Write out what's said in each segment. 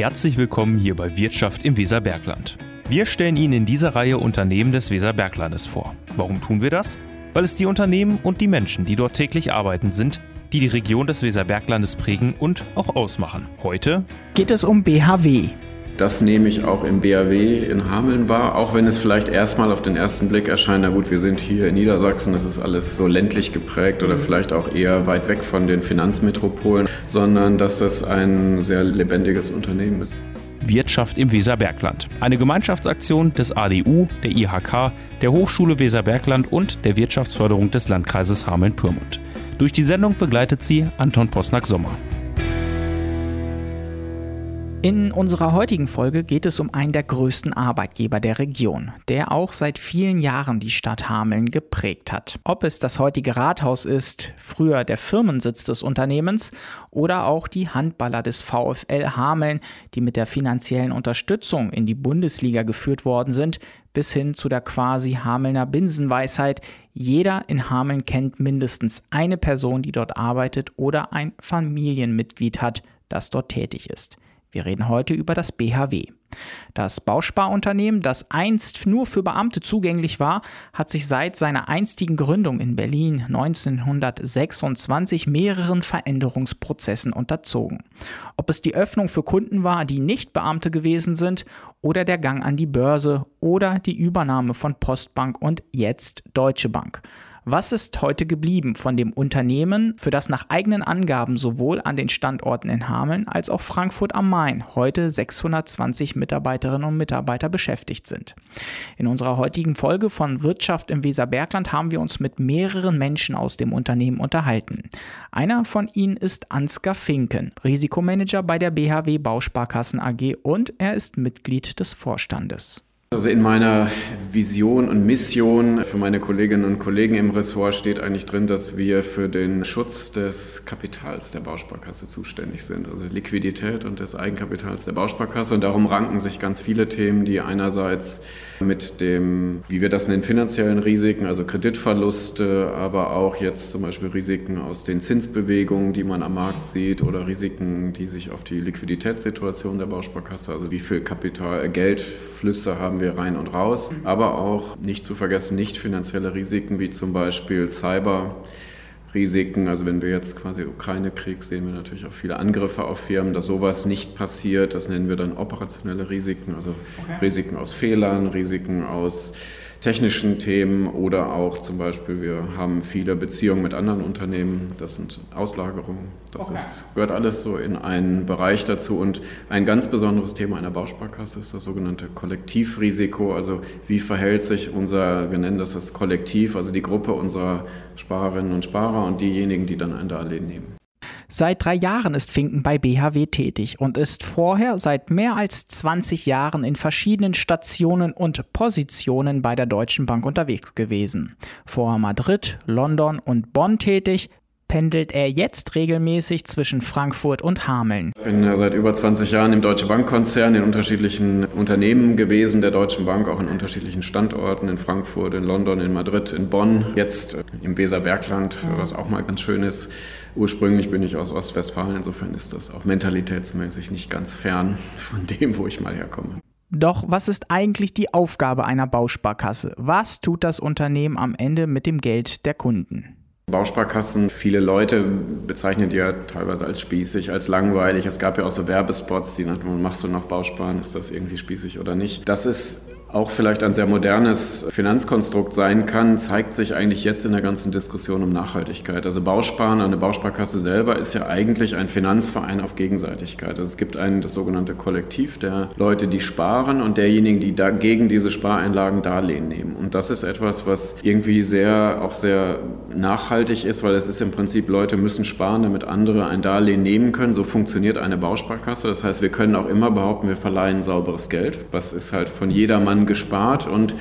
Herzlich willkommen hier bei Wirtschaft im Weserbergland. Wir stellen Ihnen in dieser Reihe Unternehmen des Weserberglandes vor. Warum tun wir das? Weil es die Unternehmen und die Menschen, die dort täglich arbeiten, sind, die die Region des Weserberglandes prägen und auch ausmachen. Heute geht es um BHW. Das nehme ich auch im BAW in Hameln wahr, auch wenn es vielleicht erstmal auf den ersten Blick erscheint, na gut, wir sind hier in Niedersachsen, das ist alles so ländlich geprägt oder vielleicht auch eher weit weg von den Finanzmetropolen, sondern dass das ein sehr lebendiges Unternehmen ist. Wirtschaft im Weserbergland. Eine Gemeinschaftsaktion des ADU, der IHK, der Hochschule Weserbergland und der Wirtschaftsförderung des Landkreises Hameln-Pyrmont. Durch die Sendung begleitet sie Anton Posnack-Sommer. In unserer heutigen Folge geht es um einen der größten Arbeitgeber der Region, der auch seit vielen Jahren die Stadt Hameln geprägt hat. Ob es das heutige Rathaus ist, früher der Firmensitz des Unternehmens oder auch die Handballer des VfL Hameln, die mit der finanziellen Unterstützung in die Bundesliga geführt worden sind, bis hin zu der quasi Hamelner Binsenweisheit, jeder in Hameln kennt mindestens eine Person, die dort arbeitet oder ein Familienmitglied hat, das dort tätig ist. Wir reden heute über das BHW. Das Bausparunternehmen, das einst nur für Beamte zugänglich war, hat sich seit seiner einstigen Gründung in Berlin 1926 mehreren Veränderungsprozessen unterzogen. Ob es die Öffnung für Kunden war, die nicht Beamte gewesen sind, oder der Gang an die Börse oder die Übernahme von Postbank und jetzt Deutsche Bank. Was ist heute geblieben von dem Unternehmen, für das nach eigenen Angaben sowohl an den Standorten in Hameln als auch Frankfurt am Main heute 620 Mitarbeiterinnen und Mitarbeiter beschäftigt sind? In unserer heutigen Folge von Wirtschaft im Weserbergland haben wir uns mit mehreren Menschen aus dem Unternehmen unterhalten. Einer von ihnen ist Ansgar Finken, Risikomanager bei der BHW Bausparkassen AG und er ist Mitglied des Vorstandes. Also in meiner Vision und Mission für meine Kolleginnen und Kollegen im Ressort steht eigentlich drin, dass wir für den Schutz des Kapitals der Bausparkasse zuständig sind, also Liquidität und des Eigenkapitals der Bausparkasse. Und darum ranken sich ganz viele Themen, die einerseits mit dem, wie wir das nennen, finanziellen Risiken, also Kreditverluste, aber auch jetzt zum Beispiel Risiken aus den Zinsbewegungen, die man am Markt sieht, oder Risiken, die sich auf die Liquiditätssituation der Bausparkasse, also wie viel Kapital, Geldflüsse haben wir rein und raus, aber auch nicht zu vergessen nicht finanzielle Risiken wie zum Beispiel Cyber. Risiken, also wenn wir jetzt quasi Ukraine-Krieg sehen, wir natürlich auch viele Angriffe auf Firmen, dass sowas nicht passiert. Das nennen wir dann operationelle Risiken, also okay. Risiken aus Fehlern, Risiken aus technischen Themen oder auch zum Beispiel, wir haben viele Beziehungen mit anderen Unternehmen, das sind Auslagerungen, das okay. ist, gehört alles so in einen Bereich dazu und ein ganz besonderes Thema einer Bausparkasse ist das sogenannte Kollektivrisiko, also wie verhält sich unser, wir nennen das das Kollektiv, also die Gruppe unserer Sparerinnen und Sparer und diejenigen, die dann ein Darlehen nehmen. Seit drei Jahren ist Finken bei BHW tätig und ist vorher seit mehr als 20 Jahren in verschiedenen Stationen und Positionen bei der Deutschen Bank unterwegs gewesen. Vor Madrid, London und Bonn tätig, pendelt er jetzt regelmäßig zwischen Frankfurt und Hameln. Ich bin seit über 20 Jahren im Deutsche Bankkonzern in unterschiedlichen Unternehmen gewesen, der Deutschen Bank auch in unterschiedlichen Standorten, in Frankfurt, in London, in Madrid, in Bonn, jetzt im Weserbergland, was auch mal ganz schön ist. Ursprünglich bin ich aus Ostwestfalen, insofern ist das auch mentalitätsmäßig nicht ganz fern von dem, wo ich mal herkomme. Doch was ist eigentlich die Aufgabe einer Bausparkasse? Was tut das Unternehmen am Ende mit dem Geld der Kunden? Bausparkassen, viele Leute bezeichnen die ja teilweise als spießig, als langweilig. Es gab ja auch so Werbespots, die nach machst du noch Bausparen, ist das irgendwie spießig oder nicht? Das ist auch vielleicht ein sehr modernes Finanzkonstrukt sein kann, zeigt sich eigentlich jetzt in der ganzen Diskussion um Nachhaltigkeit. Also Bausparen, eine Bausparkasse selber ist ja eigentlich ein Finanzverein auf Gegenseitigkeit. Also es gibt ein das sogenannte Kollektiv der Leute, die sparen und derjenigen, die dagegen diese Spareinlagen Darlehen nehmen. Und das ist etwas, was irgendwie sehr, auch sehr nachhaltig ist, weil es ist im Prinzip, Leute müssen sparen, damit andere ein Darlehen nehmen können. So funktioniert eine Bausparkasse. Das heißt, wir können auch immer behaupten, wir verleihen sauberes Geld. Was ist halt von jedermann gespart. Und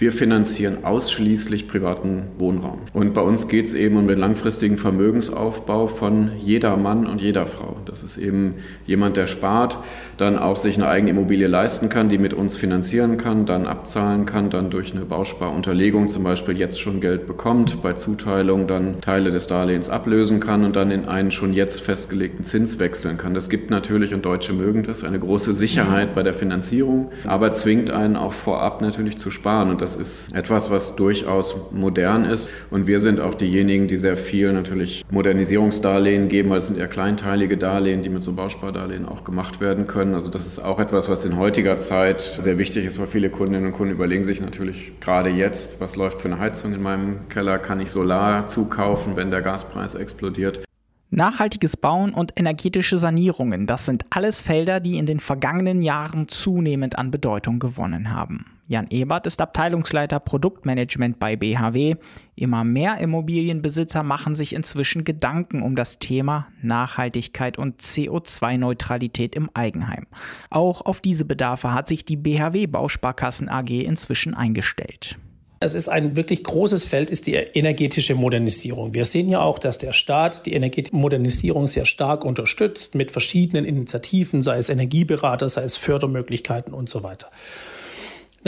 Wir finanzieren ausschließlich privaten Wohnraum. Und bei uns geht es eben um den langfristigen Vermögensaufbau von jeder Mann und jeder Frau. Das ist eben jemand, der spart, dann auch sich eine eigene Immobilie leisten kann, die mit uns finanzieren kann, dann abzahlen kann, dann durch eine Bausparunterlegung zum Beispiel jetzt schon Geld bekommt, bei Zuteilung dann Teile des Darlehens ablösen kann und dann in einen schon jetzt festgelegten Zins wechseln kann. Das gibt natürlich, und Deutsche mögen das, eine große Sicherheit bei der Finanzierung, aber zwingt einen auch vorab natürlich zu sparen. Und das ist etwas, was durchaus modern ist. Und wir sind auch diejenigen, die sehr viel natürlich Modernisierungsdarlehen geben, weil es sind eher kleinteilige Darlehen, die mit so Bauspardarlehen auch gemacht werden können. Also das ist auch etwas, was in heutiger Zeit sehr wichtig ist, weil viele Kundinnen und Kunden überlegen sich natürlich gerade jetzt, was läuft für eine Heizung in meinem Keller, kann ich Solar zukaufen, wenn der Gaspreis explodiert. Nachhaltiges Bauen und energetische Sanierungen, das sind alles Felder, die in den vergangenen Jahren zunehmend an Bedeutung gewonnen haben. Jan Ebert ist Abteilungsleiter Produktmanagement bei BHW. Immer mehr Immobilienbesitzer machen sich inzwischen Gedanken um das Thema Nachhaltigkeit und CO2-Neutralität im Eigenheim. Auch auf diese Bedarfe hat sich die BHW Bausparkassen AG inzwischen eingestellt. Es ist ein wirklich großes Feld, ist die energetische Modernisierung. Wir sehen ja auch, dass der Staat die energetische Modernisierung sehr stark unterstützt mit verschiedenen Initiativen, sei es Energieberater, sei es Fördermöglichkeiten und so weiter.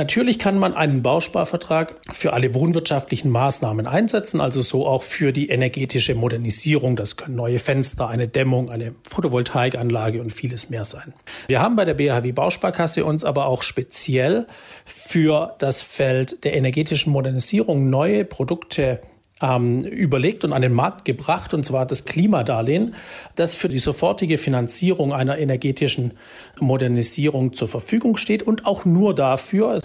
Natürlich kann man einen Bausparvertrag für alle wohnwirtschaftlichen Maßnahmen einsetzen, also so auch für die energetische Modernisierung. Das können neue Fenster, eine Dämmung, eine Photovoltaikanlage und vieles mehr sein. Wir haben bei der BHW Bausparkasse uns aber auch speziell für das Feld der energetischen Modernisierung neue Produkte ähm, überlegt und an den Markt gebracht, und zwar das Klimadarlehen, das für die sofortige Finanzierung einer energetischen Modernisierung zur Verfügung steht und auch nur dafür,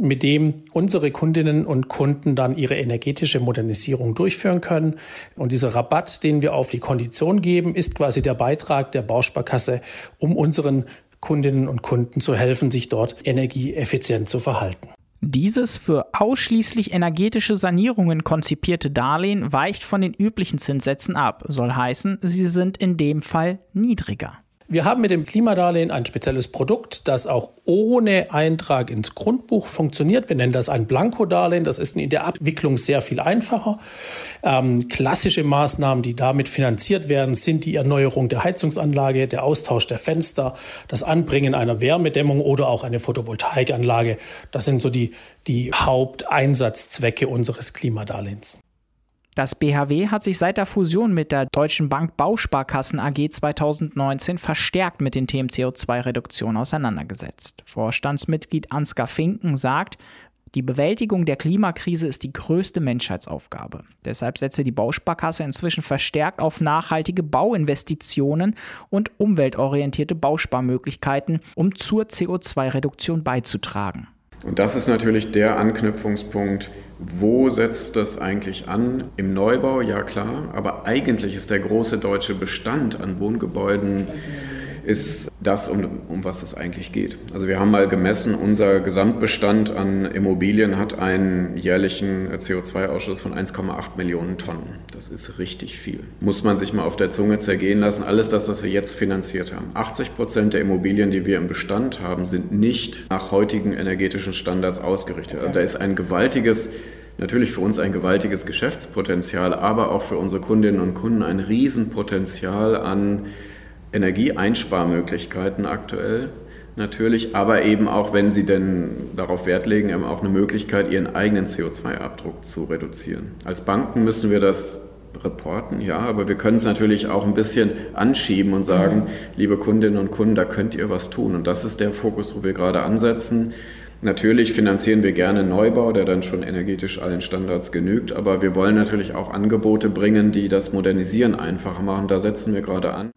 mit dem unsere Kundinnen und Kunden dann ihre energetische Modernisierung durchführen können. Und dieser Rabatt, den wir auf die Kondition geben, ist quasi der Beitrag der Bausparkasse, um unseren Kundinnen und Kunden zu helfen, sich dort energieeffizient zu verhalten. Dieses für ausschließlich energetische Sanierungen konzipierte Darlehen weicht von den üblichen Zinssätzen ab, soll heißen, sie sind in dem Fall niedriger. Wir haben mit dem Klimadarlehen ein spezielles Produkt, das auch ohne Eintrag ins Grundbuch funktioniert. Wir nennen das ein Blankodarlehen. Das ist in der Abwicklung sehr viel einfacher. Ähm, klassische Maßnahmen, die damit finanziert werden, sind die Erneuerung der Heizungsanlage, der Austausch der Fenster, das Anbringen einer Wärmedämmung oder auch eine Photovoltaikanlage. Das sind so die, die Haupteinsatzzwecke unseres Klimadarlehens. Das BHW hat sich seit der Fusion mit der Deutschen Bank Bausparkassen AG 2019 verstärkt mit den Themen CO2-Reduktion auseinandergesetzt. Vorstandsmitglied Ansgar Finken sagt, die Bewältigung der Klimakrise ist die größte Menschheitsaufgabe. Deshalb setze die Bausparkasse inzwischen verstärkt auf nachhaltige Bauinvestitionen und umweltorientierte Bausparmöglichkeiten, um zur CO2-Reduktion beizutragen. Und das ist natürlich der Anknüpfungspunkt, wo setzt das eigentlich an? Im Neubau, ja klar, aber eigentlich ist der große deutsche Bestand an Wohngebäuden ist das, um, um was es eigentlich geht. Also wir haben mal gemessen, unser Gesamtbestand an Immobilien hat einen jährlichen CO2-Ausstoß von 1,8 Millionen Tonnen. Das ist richtig viel. Muss man sich mal auf der Zunge zergehen lassen. Alles das, was wir jetzt finanziert haben. 80 Prozent der Immobilien, die wir im Bestand haben, sind nicht nach heutigen energetischen Standards ausgerichtet. Also da ist ein gewaltiges natürlich für uns ein gewaltiges Geschäftspotenzial, aber auch für unsere Kundinnen und Kunden ein Riesenpotenzial an Energieeinsparmöglichkeiten aktuell natürlich, aber eben auch, wenn Sie denn darauf Wert legen, eben auch eine Möglichkeit, Ihren eigenen CO2-Abdruck zu reduzieren. Als Banken müssen wir das reporten, ja, aber wir können es natürlich auch ein bisschen anschieben und sagen, mhm. liebe Kundinnen und Kunden, da könnt ihr was tun. Und das ist der Fokus, wo wir gerade ansetzen. Natürlich finanzieren wir gerne Neubau, der dann schon energetisch allen Standards genügt, aber wir wollen natürlich auch Angebote bringen, die das Modernisieren einfacher machen. Da setzen wir gerade an.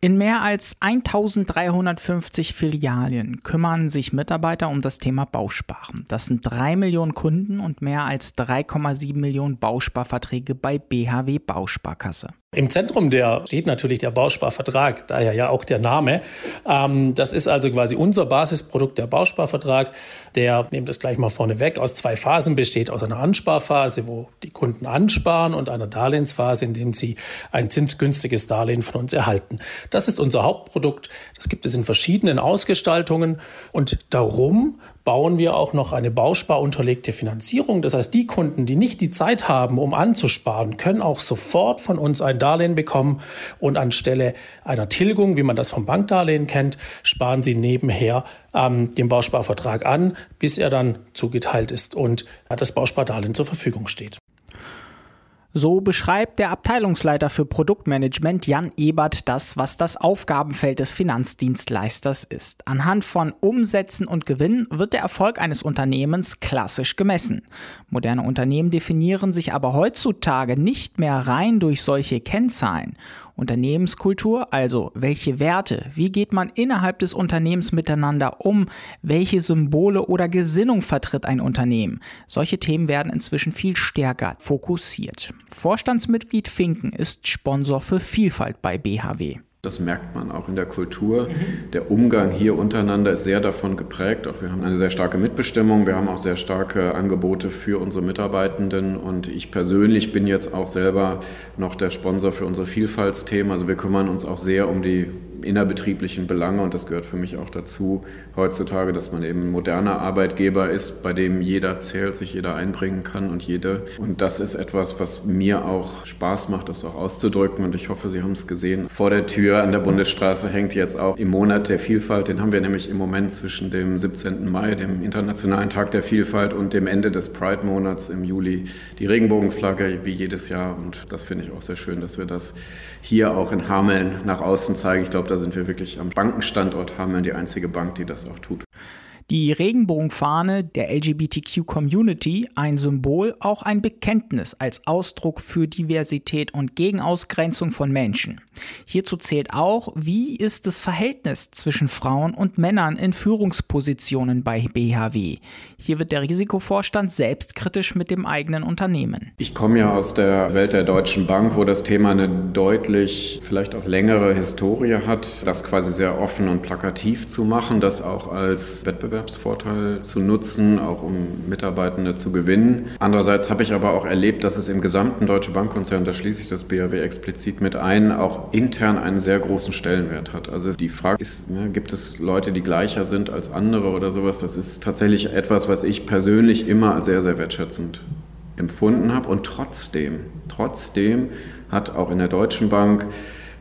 In mehr als 1350 Filialen kümmern sich Mitarbeiter um das Thema Bausparen. Das sind drei Millionen Kunden und mehr als 3,7 Millionen Bausparverträge bei BHW Bausparkasse. Im Zentrum der steht natürlich der Bausparvertrag, daher ja auch der Name. Ähm, das ist also quasi unser Basisprodukt, der Bausparvertrag, der, nehmt das gleich mal vorne weg, aus zwei Phasen besteht, aus einer Ansparphase, wo die Kunden ansparen und einer Darlehensphase, in dem sie ein zinsgünstiges Darlehen von uns erhalten. Das ist unser Hauptprodukt. Das gibt es in verschiedenen Ausgestaltungen und darum bauen wir auch noch eine bausparunterlegte Finanzierung. Das heißt, die Kunden, die nicht die Zeit haben, um anzusparen, können auch sofort von uns ein Darlehen bekommen und anstelle einer Tilgung, wie man das vom Bankdarlehen kennt, sparen sie nebenher ähm, den Bausparvertrag an, bis er dann zugeteilt ist und das Bauspardarlehen zur Verfügung steht. So beschreibt der Abteilungsleiter für Produktmanagement Jan Ebert das, was das Aufgabenfeld des Finanzdienstleisters ist. Anhand von Umsätzen und Gewinn wird der Erfolg eines Unternehmens klassisch gemessen. Moderne Unternehmen definieren sich aber heutzutage nicht mehr rein durch solche Kennzahlen. Unternehmenskultur, also welche Werte, wie geht man innerhalb des Unternehmens miteinander um, welche Symbole oder Gesinnung vertritt ein Unternehmen. Solche Themen werden inzwischen viel stärker fokussiert. Vorstandsmitglied Finken ist Sponsor für Vielfalt bei BHW. Das merkt man auch in der Kultur. Der Umgang hier untereinander ist sehr davon geprägt. Auch wir haben eine sehr starke Mitbestimmung. Wir haben auch sehr starke Angebote für unsere Mitarbeitenden. Und ich persönlich bin jetzt auch selber noch der Sponsor für unsere Vielfaltsthemen. Also wir kümmern uns auch sehr um die innerbetrieblichen Belange und das gehört für mich auch dazu heutzutage, dass man eben moderner Arbeitgeber ist, bei dem jeder zählt, sich jeder einbringen kann und jede. Und das ist etwas, was mir auch Spaß macht, das auch auszudrücken und ich hoffe, Sie haben es gesehen. Vor der Tür an der Bundesstraße hängt jetzt auch im Monat der Vielfalt, den haben wir nämlich im Moment zwischen dem 17. Mai, dem Internationalen Tag der Vielfalt und dem Ende des Pride-Monats im Juli die Regenbogenflagge wie jedes Jahr und das finde ich auch sehr schön, dass wir das hier auch in Hameln nach außen zeigen. Ich glaube, da sind wir wirklich am Bankenstandort Hameln die einzige Bank, die das auch tut. Die Regenbogenfahne der LGBTQ-Community ein Symbol, auch ein Bekenntnis als Ausdruck für Diversität und Gegenausgrenzung von Menschen. Hierzu zählt auch, wie ist das Verhältnis zwischen Frauen und Männern in Führungspositionen bei BHW. Hier wird der Risikovorstand selbstkritisch mit dem eigenen Unternehmen. Ich komme ja aus der Welt der Deutschen Bank, wo das Thema eine deutlich, vielleicht auch längere Historie hat, das quasi sehr offen und plakativ zu machen, das auch als Wettbewerb Wettbewerbsvorteil zu nutzen, auch um Mitarbeitende zu gewinnen. Andererseits habe ich aber auch erlebt, dass es im gesamten Deutsche Bankkonzern, da schließe ich das BAW explizit mit ein, auch intern einen sehr großen Stellenwert hat. Also die Frage ist, ne, gibt es Leute, die gleicher sind als andere oder sowas? Das ist tatsächlich etwas, was ich persönlich immer als sehr, sehr wertschätzend empfunden habe. Und trotzdem, trotzdem hat auch in der Deutschen Bank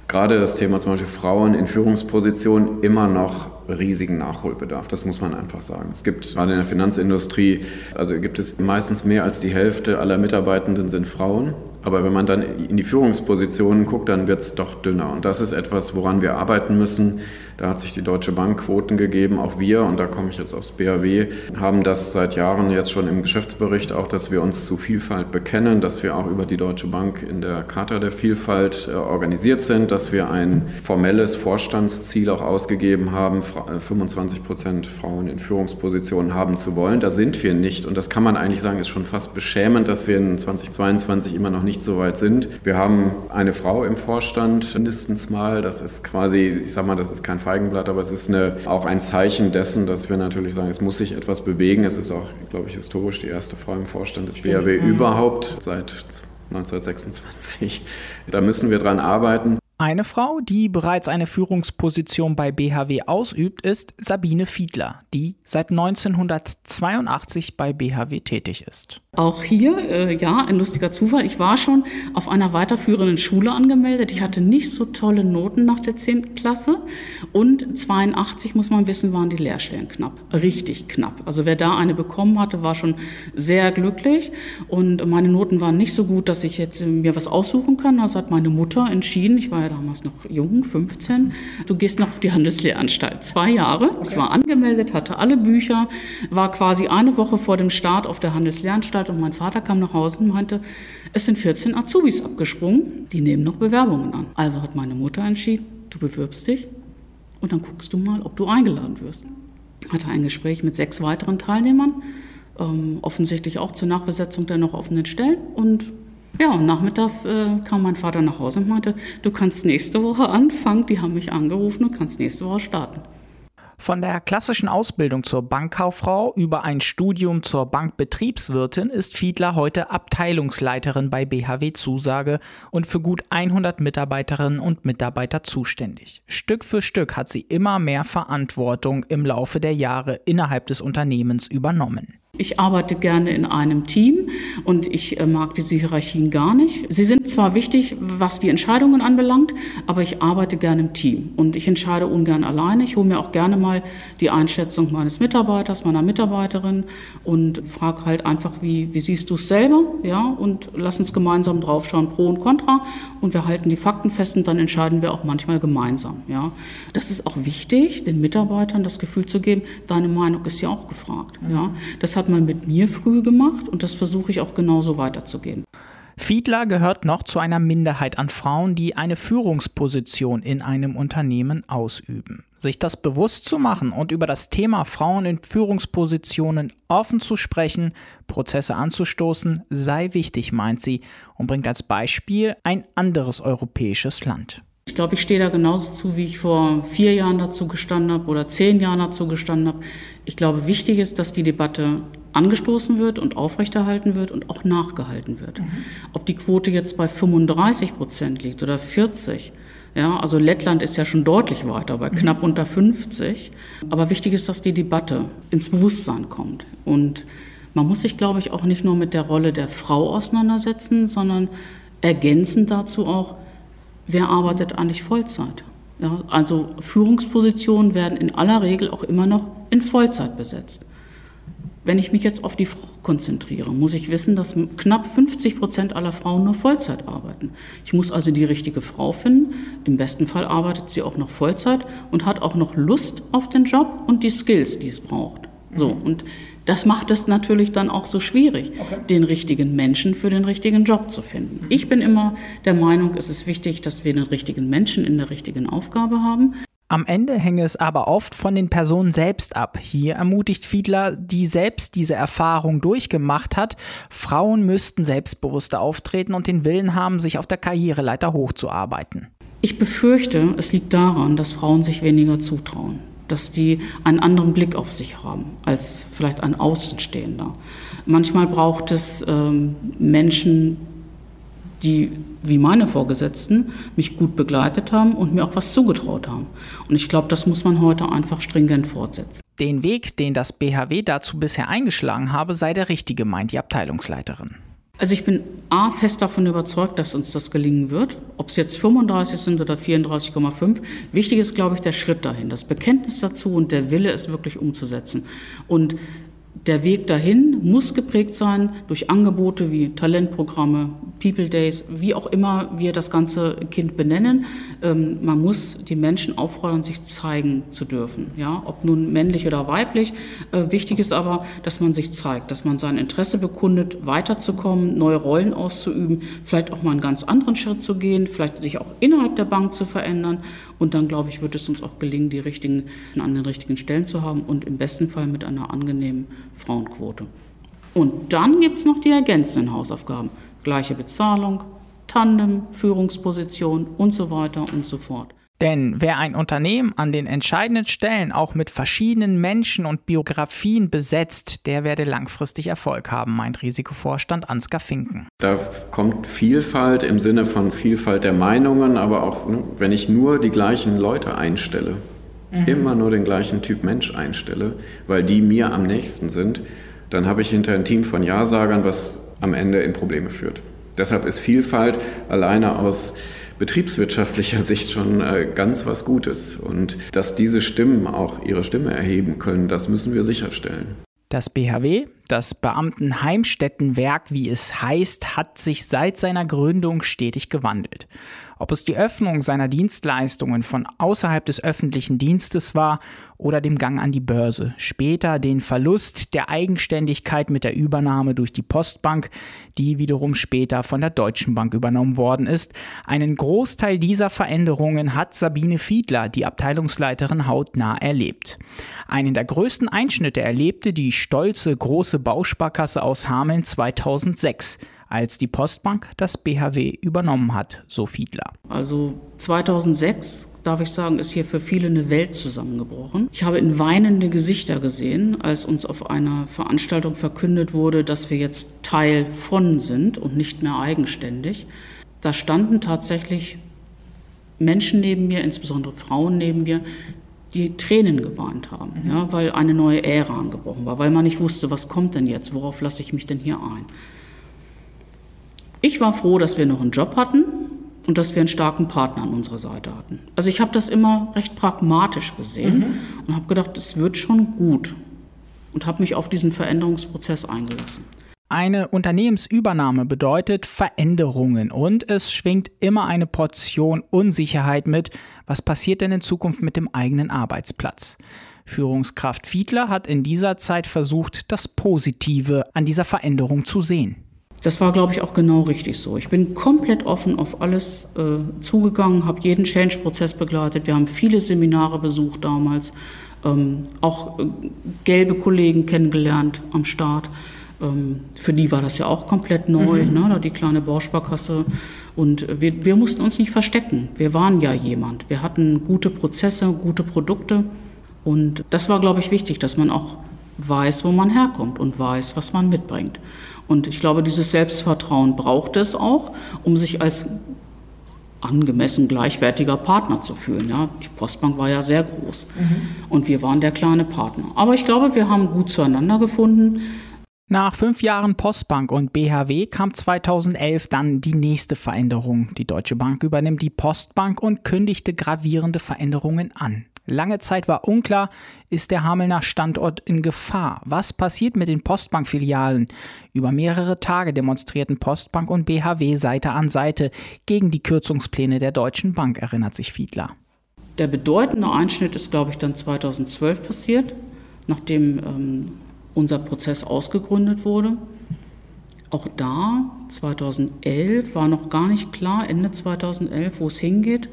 gerade das Thema zum Beispiel Frauen in Führungspositionen immer noch riesigen Nachholbedarf. Das muss man einfach sagen. Es gibt gerade in der Finanzindustrie, also gibt es meistens mehr als die Hälfte aller Mitarbeitenden sind Frauen. Aber wenn man dann in die Führungspositionen guckt, dann wird es doch dünner. Und das ist etwas, woran wir arbeiten müssen. Da hat sich die Deutsche Bank Quoten gegeben. Auch wir, und da komme ich jetzt aufs BAW, haben das seit Jahren jetzt schon im Geschäftsbericht auch, dass wir uns zu Vielfalt bekennen, dass wir auch über die Deutsche Bank in der Charta der Vielfalt äh, organisiert sind, dass wir ein formelles Vorstandsziel auch ausgegeben haben, 25 äh, Prozent Frauen in Führungspositionen haben zu wollen. Da sind wir nicht. Und das kann man eigentlich sagen, ist schon fast beschämend, dass wir in 2022 immer noch nicht so weit sind. Wir haben eine Frau im Vorstand mindestens mal. Das ist quasi, ich sag mal, das ist kein Feigenblatt, aber es ist eine, auch ein Zeichen dessen, dass wir natürlich sagen, es muss sich etwas bewegen. Es ist auch, glaube ich, historisch die erste Frau im Vorstand des Stimmt. BAW überhaupt seit 1926. Da müssen wir dran arbeiten. Eine Frau, die bereits eine Führungsposition bei BHW ausübt, ist Sabine Fiedler, die seit 1982 bei BHW tätig ist. Auch hier, äh, ja, ein lustiger Zufall. Ich war schon auf einer weiterführenden Schule angemeldet. Ich hatte nicht so tolle Noten nach der 10. Klasse. Und 82, muss man wissen, waren die Lehrstellen knapp. Richtig knapp. Also wer da eine bekommen hatte, war schon sehr glücklich. Und meine Noten waren nicht so gut, dass ich jetzt mir was aussuchen kann. Also hat meine Mutter entschieden, ich war ja damals noch jung, 15. Du gehst noch auf die Handelslehranstalt. Zwei Jahre. Ich war angemeldet, hatte alle Bücher, war quasi eine Woche vor dem Start auf der Handelslehranstalt und mein Vater kam nach Hause und meinte, es sind 14 Azubis abgesprungen, die nehmen noch Bewerbungen an. Also hat meine Mutter entschieden, du bewirbst dich und dann guckst du mal, ob du eingeladen wirst. Hatte ein Gespräch mit sechs weiteren Teilnehmern, ähm, offensichtlich auch zur Nachbesetzung der noch offenen Stellen und ja, und nachmittags äh, kam mein Vater nach Hause und meinte, du kannst nächste Woche anfangen. Die haben mich angerufen und kannst nächste Woche starten. Von der klassischen Ausbildung zur Bankkauffrau über ein Studium zur Bankbetriebswirtin ist Fiedler heute Abteilungsleiterin bei BHW Zusage und für gut 100 Mitarbeiterinnen und Mitarbeiter zuständig. Stück für Stück hat sie immer mehr Verantwortung im Laufe der Jahre innerhalb des Unternehmens übernommen. Ich arbeite gerne in einem Team und ich äh, mag diese Hierarchien gar nicht. Sie sind zwar wichtig, was die Entscheidungen anbelangt, aber ich arbeite gerne im Team und ich entscheide ungern alleine. Ich hole mir auch gerne mal die Einschätzung meines Mitarbeiters, meiner Mitarbeiterin und frage halt einfach, wie, wie siehst du es selber? Ja, und lass uns gemeinsam draufschauen, pro und contra und wir halten die Fakten fest und dann entscheiden wir auch manchmal gemeinsam. Ja, das ist auch wichtig, den Mitarbeitern das Gefühl zu geben, deine Meinung ist ja auch gefragt. Ja, das hat man mit mir früh gemacht und das versuche ich auch genauso weiterzugeben. Fiedler gehört noch zu einer Minderheit an Frauen, die eine Führungsposition in einem Unternehmen ausüben. Sich das bewusst zu machen und über das Thema Frauen in Führungspositionen offen zu sprechen, Prozesse anzustoßen, sei wichtig, meint sie und bringt als Beispiel ein anderes europäisches Land. Ich glaube, ich stehe da genauso zu, wie ich vor vier Jahren dazu gestanden habe oder zehn Jahren dazu gestanden habe. Ich glaube, wichtig ist, dass die Debatte angestoßen wird und aufrechterhalten wird und auch nachgehalten wird. Mhm. Ob die Quote jetzt bei 35 Prozent liegt oder 40, ja, also Lettland ist ja schon deutlich weiter, bei mhm. knapp unter 50. Aber wichtig ist, dass die Debatte ins Bewusstsein kommt. Und man muss sich, glaube ich, auch nicht nur mit der Rolle der Frau auseinandersetzen, sondern ergänzend dazu auch, wer arbeitet eigentlich Vollzeit? Ja, also Führungspositionen werden in aller Regel auch immer noch in Vollzeit besetzt. Wenn ich mich jetzt auf die Frau konzentriere, muss ich wissen, dass knapp 50 Prozent aller Frauen nur Vollzeit arbeiten. Ich muss also die richtige Frau finden. Im besten Fall arbeitet sie auch noch Vollzeit und hat auch noch Lust auf den Job und die Skills, die es braucht. So, mhm. und das macht es natürlich dann auch so schwierig, okay. den richtigen Menschen für den richtigen Job zu finden. Ich bin immer der Meinung, es ist wichtig, dass wir den richtigen Menschen in der richtigen Aufgabe haben. Am Ende hänge es aber oft von den Personen selbst ab. Hier ermutigt Fiedler, die selbst diese Erfahrung durchgemacht hat, Frauen müssten selbstbewusster auftreten und den Willen haben, sich auf der Karriereleiter hochzuarbeiten. Ich befürchte, es liegt daran, dass Frauen sich weniger zutrauen dass die einen anderen Blick auf sich haben als vielleicht ein Außenstehender. Manchmal braucht es ähm, Menschen, die wie meine Vorgesetzten mich gut begleitet haben und mir auch was zugetraut haben. Und ich glaube, das muss man heute einfach stringent fortsetzen. Den Weg, den das BHW dazu bisher eingeschlagen habe, sei der richtige, meint die Abteilungsleiterin. Also ich bin A fest davon überzeugt, dass uns das gelingen wird. Ob es jetzt 35 sind oder 34,5. Wichtig ist, glaube ich, der Schritt dahin, das Bekenntnis dazu und der Wille, es wirklich umzusetzen. Und der Weg dahin muss geprägt sein durch Angebote wie Talentprogramme, People Days, wie auch immer wir das ganze Kind benennen. Ähm, man muss die Menschen auffordern, sich zeigen zu dürfen. Ja, ob nun männlich oder weiblich. Äh, wichtig ist aber, dass man sich zeigt, dass man sein Interesse bekundet, weiterzukommen, neue Rollen auszuüben, vielleicht auch mal einen ganz anderen Schritt zu gehen, vielleicht sich auch innerhalb der Bank zu verändern. Und dann, glaube ich, wird es uns auch gelingen, die richtigen an den richtigen Stellen zu haben und im besten Fall mit einer angenehmen Frauenquote. Und dann gibt es noch die ergänzenden Hausaufgaben. Gleiche Bezahlung, Tandem, Führungsposition und so weiter und so fort. Denn wer ein Unternehmen an den entscheidenden Stellen auch mit verschiedenen Menschen und Biografien besetzt, der werde langfristig Erfolg haben, meint Risikovorstand Ansgar Finken. Da kommt Vielfalt im Sinne von Vielfalt der Meinungen, aber auch, ne, wenn ich nur die gleichen Leute einstelle, mhm. immer nur den gleichen Typ Mensch einstelle, weil die mir am nächsten sind, dann habe ich hinter ein Team von Ja-Sagern, was am Ende in Probleme führt. Deshalb ist Vielfalt alleine aus betriebswirtschaftlicher Sicht schon äh, ganz was Gutes. Und dass diese Stimmen auch ihre Stimme erheben können, das müssen wir sicherstellen. Das BHW, das Beamtenheimstättenwerk, wie es heißt, hat sich seit seiner Gründung stetig gewandelt. Ob es die Öffnung seiner Dienstleistungen von außerhalb des öffentlichen Dienstes war oder dem Gang an die Börse, später den Verlust der Eigenständigkeit mit der Übernahme durch die Postbank, die wiederum später von der Deutschen Bank übernommen worden ist. Einen Großteil dieser Veränderungen hat Sabine Fiedler, die Abteilungsleiterin, hautnah erlebt. Einen der größten Einschnitte erlebte die stolze große Bausparkasse aus Hameln 2006 als die Postbank das BHW übernommen hat, so Fiedler. Also 2006 darf ich sagen, ist hier für viele eine Welt zusammengebrochen. Ich habe in weinende Gesichter gesehen, als uns auf einer Veranstaltung verkündet wurde, dass wir jetzt Teil von sind und nicht mehr eigenständig. Da standen tatsächlich Menschen neben mir, insbesondere Frauen neben mir, die Tränen geweint haben, mhm. ja, weil eine neue Ära angebrochen war, weil man nicht wusste, was kommt denn jetzt, worauf lasse ich mich denn hier ein. Ich war froh, dass wir noch einen Job hatten und dass wir einen starken Partner an unserer Seite hatten. Also ich habe das immer recht pragmatisch gesehen mhm. und habe gedacht, es wird schon gut und habe mich auf diesen Veränderungsprozess eingelassen. Eine Unternehmensübernahme bedeutet Veränderungen und es schwingt immer eine Portion Unsicherheit mit. Was passiert denn in Zukunft mit dem eigenen Arbeitsplatz? Führungskraft Fiedler hat in dieser Zeit versucht, das Positive an dieser Veränderung zu sehen. Das war, glaube ich, auch genau richtig so. Ich bin komplett offen auf alles äh, zugegangen, habe jeden Change-Prozess begleitet. Wir haben viele Seminare besucht damals, ähm, auch äh, gelbe Kollegen kennengelernt am Start. Ähm, für die war das ja auch komplett neu, mhm. ne, die kleine Bausparkasse. Und wir, wir mussten uns nicht verstecken. Wir waren ja jemand. Wir hatten gute Prozesse, gute Produkte. Und das war, glaube ich, wichtig, dass man auch weiß, wo man herkommt und weiß, was man mitbringt. Und ich glaube, dieses Selbstvertrauen braucht es auch, um sich als angemessen gleichwertiger Partner zu fühlen. Ja, die Postbank war ja sehr groß mhm. und wir waren der kleine Partner. Aber ich glaube, wir haben gut zueinander gefunden. Nach fünf Jahren Postbank und BHW kam 2011 dann die nächste Veränderung. Die Deutsche Bank übernimmt die Postbank und kündigte gravierende Veränderungen an. Lange Zeit war unklar, ist der Hamelner Standort in Gefahr? Was passiert mit den Postbank-Filialen? Über mehrere Tage demonstrierten Postbank und BHW Seite an Seite gegen die Kürzungspläne der Deutschen Bank, erinnert sich Fiedler. Der bedeutende Einschnitt ist, glaube ich, dann 2012 passiert, nachdem ähm, unser Prozess ausgegründet wurde. Auch da, 2011, war noch gar nicht klar, Ende 2011, wo es hingeht.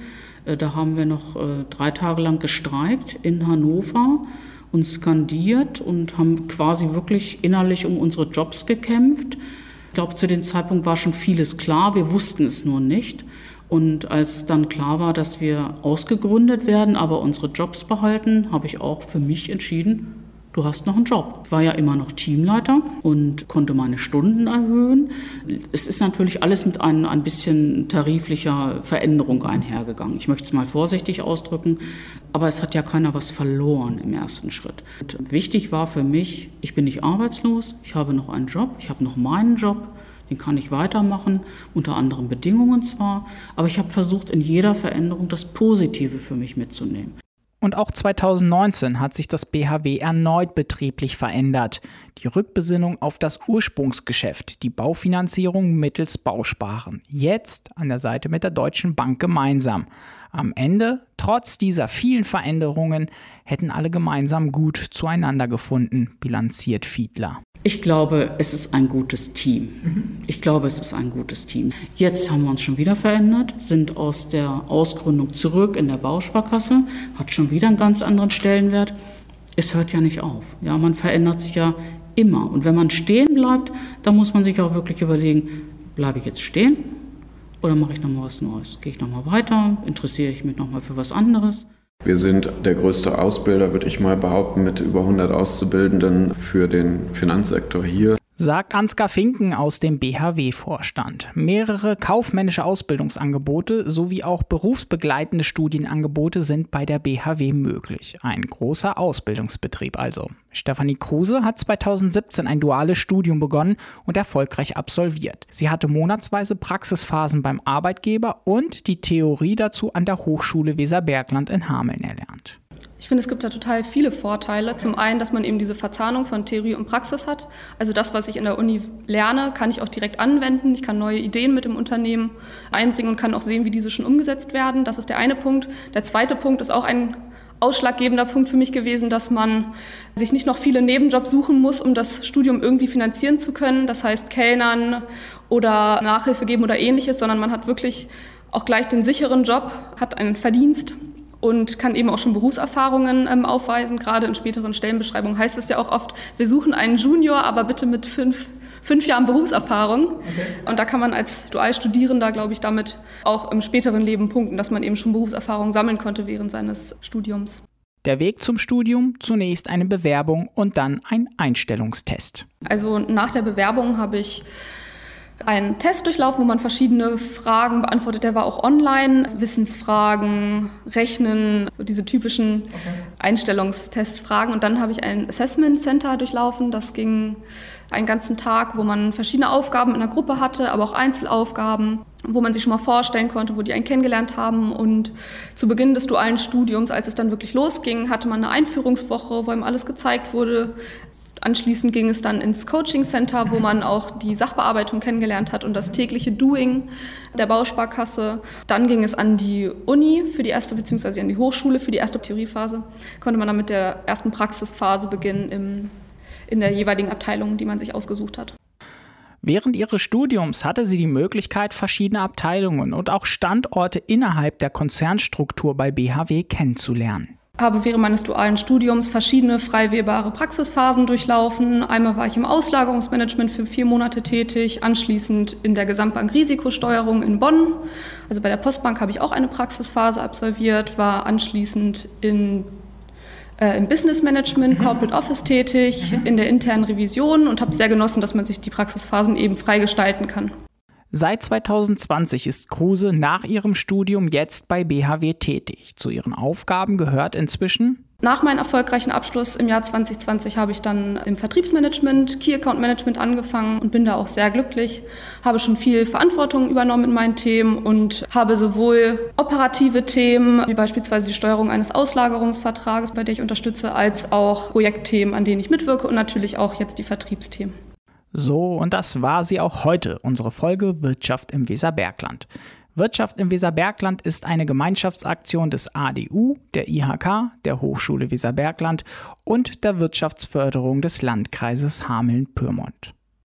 Äh, da haben wir noch äh, drei Tage lang gestreikt in Hannover und skandiert und haben quasi wirklich innerlich um unsere Jobs gekämpft. Ich glaube, zu dem Zeitpunkt war schon vieles klar, wir wussten es nur nicht. Und als dann klar war, dass wir ausgegründet werden, aber unsere Jobs behalten, habe ich auch für mich entschieden, du hast noch einen Job. Ich war ja immer noch Teamleiter und konnte meine Stunden erhöhen. Es ist natürlich alles mit ein, ein bisschen tariflicher Veränderung einhergegangen. Ich möchte es mal vorsichtig ausdrücken, aber es hat ja keiner was verloren im ersten Schritt. Und wichtig war für mich, ich bin nicht arbeitslos, ich habe noch einen Job, ich habe noch meinen Job. Den kann ich weitermachen, unter anderen Bedingungen zwar, aber ich habe versucht, in jeder Veränderung das Positive für mich mitzunehmen. Und auch 2019 hat sich das BHW erneut betrieblich verändert. Die Rückbesinnung auf das Ursprungsgeschäft, die Baufinanzierung mittels Bausparen. Jetzt an der Seite mit der Deutschen Bank gemeinsam. Am Ende, trotz dieser vielen Veränderungen, hätten alle gemeinsam gut zueinander gefunden, bilanziert Fiedler. Ich glaube, es ist ein gutes Team. Ich glaube, es ist ein gutes Team. Jetzt haben wir uns schon wieder verändert, sind aus der Ausgründung zurück in der Bausparkasse, hat schon wieder einen ganz anderen Stellenwert. Es hört ja nicht auf. Ja, man verändert sich ja immer. Und wenn man stehen bleibt, dann muss man sich auch wirklich überlegen, bleibe ich jetzt stehen oder mache ich nochmal was Neues? Gehe ich nochmal weiter? Interessiere ich mich nochmal für was anderes? Wir sind der größte Ausbilder, würde ich mal behaupten, mit über 100 Auszubildenden für den Finanzsektor hier sagt Ansgar Finken aus dem BHW-Vorstand. Mehrere kaufmännische Ausbildungsangebote sowie auch berufsbegleitende Studienangebote sind bei der BHW möglich. Ein großer Ausbildungsbetrieb also. Stefanie Kruse hat 2017 ein duales Studium begonnen und erfolgreich absolviert. Sie hatte monatsweise Praxisphasen beim Arbeitgeber und die Theorie dazu an der Hochschule Weserbergland in Hameln erlernt. Ich finde, es gibt da total viele Vorteile. Zum einen, dass man eben diese Verzahnung von Theorie und Praxis hat. Also das, was ich in der Uni lerne, kann ich auch direkt anwenden. Ich kann neue Ideen mit dem Unternehmen einbringen und kann auch sehen, wie diese schon umgesetzt werden. Das ist der eine Punkt. Der zweite Punkt ist auch ein ausschlaggebender Punkt für mich gewesen, dass man sich nicht noch viele Nebenjobs suchen muss, um das Studium irgendwie finanzieren zu können. Das heißt Kellnern oder Nachhilfe geben oder ähnliches, sondern man hat wirklich auch gleich den sicheren Job, hat einen Verdienst und kann eben auch schon Berufserfahrungen ähm, aufweisen. Gerade in späteren Stellenbeschreibungen heißt es ja auch oft, wir suchen einen Junior, aber bitte mit fünf, fünf Jahren Berufserfahrung. Okay. Und da kann man als Dualstudierender, glaube ich, damit auch im späteren Leben punkten, dass man eben schon Berufserfahrung sammeln konnte während seines Studiums. Der Weg zum Studium, zunächst eine Bewerbung und dann ein Einstellungstest. Also nach der Bewerbung habe ich einen Test durchlaufen, wo man verschiedene Fragen beantwortet. Der war auch online. Wissensfragen, Rechnen, so diese typischen okay. Einstellungstestfragen. Und dann habe ich ein Assessment Center durchlaufen. Das ging einen ganzen Tag, wo man verschiedene Aufgaben in der Gruppe hatte, aber auch Einzelaufgaben, wo man sich schon mal vorstellen konnte, wo die einen kennengelernt haben. Und zu Beginn des dualen Studiums, als es dann wirklich losging, hatte man eine Einführungswoche, wo ihm alles gezeigt wurde. Anschließend ging es dann ins Coaching Center, wo man auch die Sachbearbeitung kennengelernt hat und das tägliche Doing der Bausparkasse. Dann ging es an die Uni für die erste, beziehungsweise an die Hochschule für die erste Theoriephase. Konnte man dann mit der ersten Praxisphase beginnen im, in der jeweiligen Abteilung, die man sich ausgesucht hat. Während ihres Studiums hatte sie die Möglichkeit, verschiedene Abteilungen und auch Standorte innerhalb der Konzernstruktur bei BHW kennenzulernen habe während meines dualen Studiums verschiedene frei wählbare Praxisphasen durchlaufen. Einmal war ich im Auslagerungsmanagement für vier Monate tätig, anschließend in der Gesamtbank Risikosteuerung in Bonn. Also bei der Postbank habe ich auch eine Praxisphase absolviert, war anschließend in äh, im Business Management, mhm. Corporate Office tätig, mhm. in der internen Revision und habe sehr genossen, dass man sich die Praxisphasen eben frei gestalten kann. Seit 2020 ist Kruse nach ihrem Studium jetzt bei BHW tätig. Zu ihren Aufgaben gehört inzwischen nach meinem erfolgreichen Abschluss im Jahr 2020 habe ich dann im Vertriebsmanagement, Key Account Management angefangen und bin da auch sehr glücklich. Habe schon viel Verantwortung übernommen in meinen Themen und habe sowohl operative Themen, wie beispielsweise die Steuerung eines Auslagerungsvertrages, bei der ich unterstütze, als auch Projektthemen, an denen ich mitwirke und natürlich auch jetzt die Vertriebsthemen. So, und das war sie auch heute, unsere Folge Wirtschaft im Weserbergland. Wirtschaft im Weserbergland ist eine Gemeinschaftsaktion des ADU, der IHK, der Hochschule Weserbergland und der Wirtschaftsförderung des Landkreises Hameln-Pyrmont.